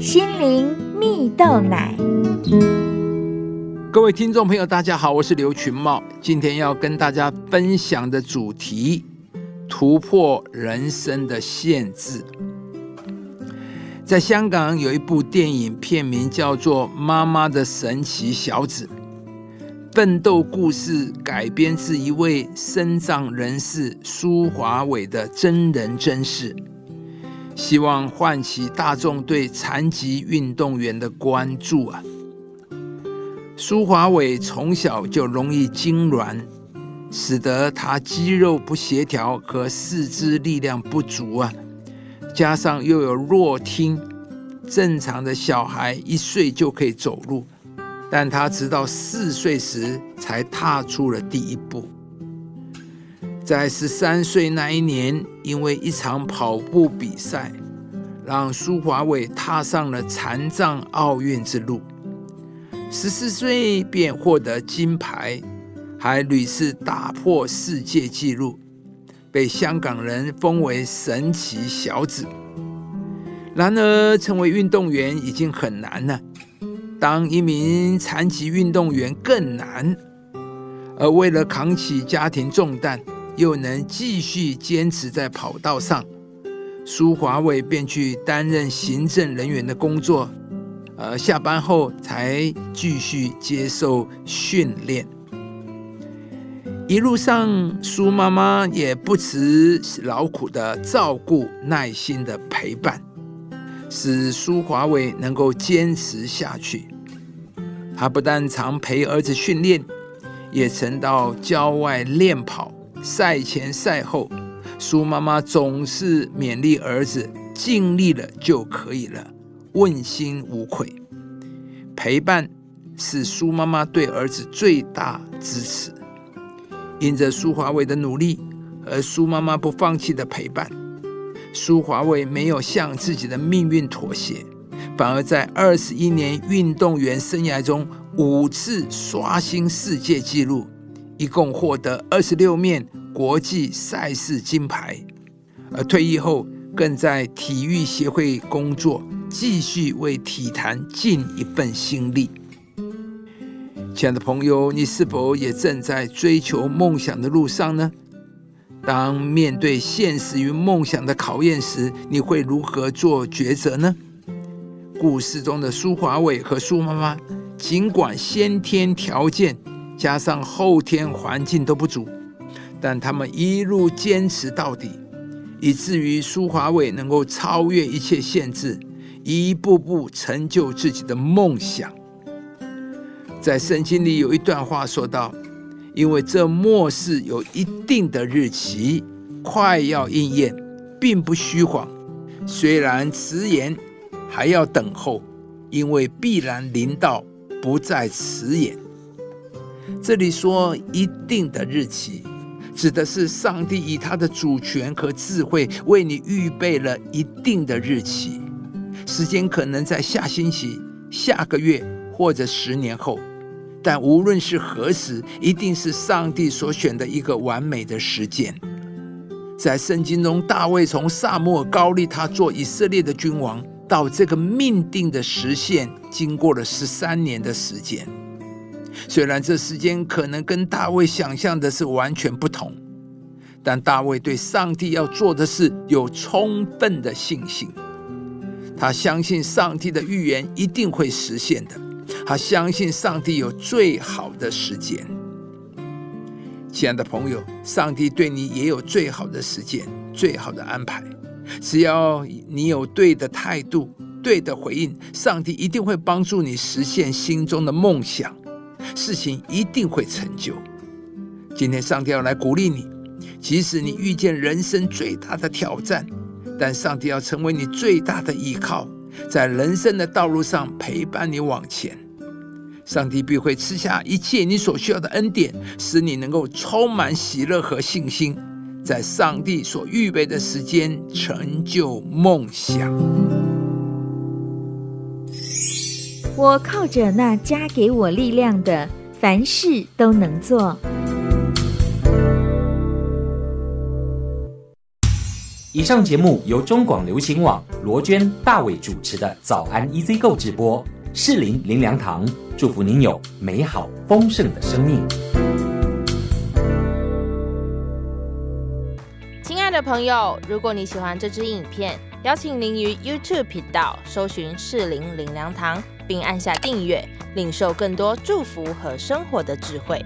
心灵蜜豆奶。各位听众朋友，大家好，我是刘群茂，今天要跟大家分享的主题：突破人生的限制。在香港有一部电影，片名叫做《妈妈的神奇小子》，奋斗故事改编自一位身障人士苏华伟的真人真事。希望唤起大众对残疾运动员的关注啊！苏华伟从小就容易痉挛，使得他肌肉不协调和四肢力量不足啊，加上又有弱听，正常的小孩一岁就可以走路，但他直到四岁时才踏出了第一步。在十三岁那一年，因为一场跑步比赛，让苏华伟踏上了残障奥运之路。十四岁便获得金牌，还屡次打破世界纪录，被香港人封为神奇小子。然而，成为运动员已经很难了，当一名残疾运动员更难。而为了扛起家庭重担，又能继续坚持在跑道上，苏华伟便去担任行政人员的工作，呃，下班后才继续接受训练。一路上，苏妈妈也不辞劳苦的照顾、耐心的陪伴，使苏华伟能够坚持下去。他不但常陪儿子训练，也曾到郊外练跑。赛前赛后，苏妈妈总是勉励儿子尽力了就可以了，问心无愧。陪伴是苏妈妈对儿子最大支持。因着苏华伟的努力和苏妈妈不放弃的陪伴，苏华伟没有向自己的命运妥协，反而在二十一年运动员生涯中五次刷新世界纪录。一共获得二十六面国际赛事金牌，而退役后更在体育协会工作，继续为体坛尽一份心力。亲爱的朋友，你是否也正在追求梦想的路上呢？当面对现实与梦想的考验时，你会如何做抉择呢？故事中的苏华伟和苏妈妈，尽管先天条件。加上后天环境都不足，但他们一路坚持到底，以至于苏华伟能够超越一切限制，一步步成就自己的梦想。在圣经里有一段话说道：“因为这末世有一定的日期，快要应验，并不虚谎。虽然迟延，还要等候，因为必然临到，不再迟延。”这里说一定的日期，指的是上帝以他的主权和智慧为你预备了一定的日期，时间可能在下星期、下个月或者十年后，但无论是何时，一定是上帝所选的一个完美的时间。在圣经中，大卫从萨摩高立他做以色列的君王，到这个命定的实现，经过了十三年的时间。虽然这时间可能跟大卫想象的是完全不同，但大卫对上帝要做的事有充分的信心。他相信上帝的预言一定会实现的，他相信上帝有最好的时间。亲爱的朋友，上帝对你也有最好的时间、最好的安排。只要你有对的态度、对的回应，上帝一定会帮助你实现心中的梦想。事情一定会成就。今天上帝要来鼓励你，即使你遇见人生最大的挑战，但上帝要成为你最大的依靠，在人生的道路上陪伴你往前。上帝必会赐下一切你所需要的恩典，使你能够充满喜乐和信心，在上帝所预备的时间成就梦想。我靠着那加给我力量的，凡事都能做。以上节目由中广流行网罗娟、大伟主持的《早安 EZ 购》直播，适林林良堂祝福您有美好丰盛的生命。亲爱的朋友，如果你喜欢这支影片，邀请您于 YouTube 频道搜寻适林林良堂，并按下订阅，领受更多祝福和生活的智慧。